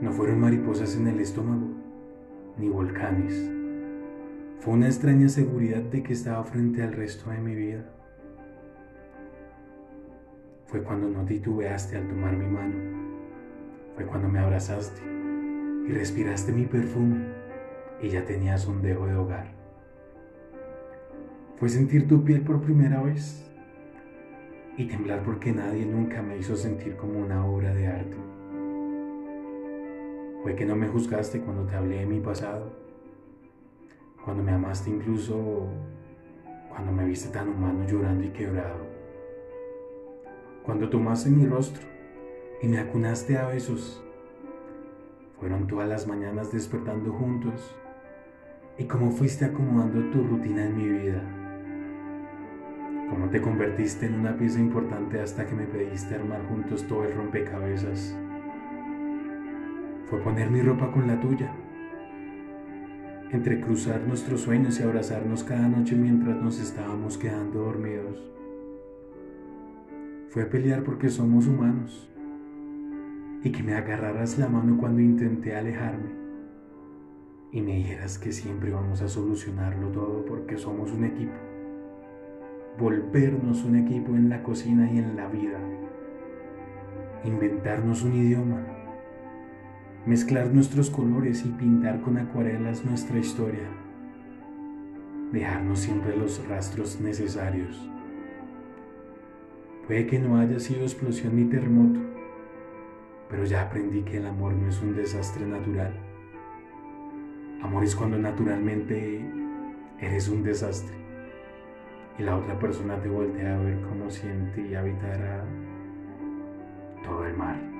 No fueron mariposas en el estómago, ni volcanes. Fue una extraña seguridad de que estaba frente al resto de mi vida. Fue cuando no titubeaste al tomar mi mano. Fue cuando me abrazaste y respiraste mi perfume y ya tenías un dejo de hogar. Fue sentir tu piel por primera vez y temblar porque nadie nunca me hizo sentir como una obra de arte. Que no me juzgaste cuando te hablé de mi pasado, cuando me amaste incluso cuando me viste tan humano llorando y quebrado, cuando tomaste mi rostro y me acunaste a besos. Fueron todas las mañanas despertando juntos y cómo fuiste acomodando tu rutina en mi vida cómo te convertiste en una pieza importante hasta que me pediste armar juntos todo el rompecabezas. Fue poner mi ropa con la tuya, entrecruzar nuestros sueños y abrazarnos cada noche mientras nos estábamos quedando dormidos. Fue pelear porque somos humanos y que me agarraras la mano cuando intenté alejarme y me dijeras que siempre vamos a solucionarlo todo porque somos un equipo. Volvernos un equipo en la cocina y en la vida, inventarnos un idioma, mezclar nuestros colores y pintar con acuarelas nuestra historia, dejarnos siempre los rastros necesarios. Puede que no haya sido explosión ni terremoto, pero ya aprendí que el amor no es un desastre natural. Amor es cuando naturalmente eres un desastre y la otra persona te voltea a ver cómo siente y habitará todo el mal.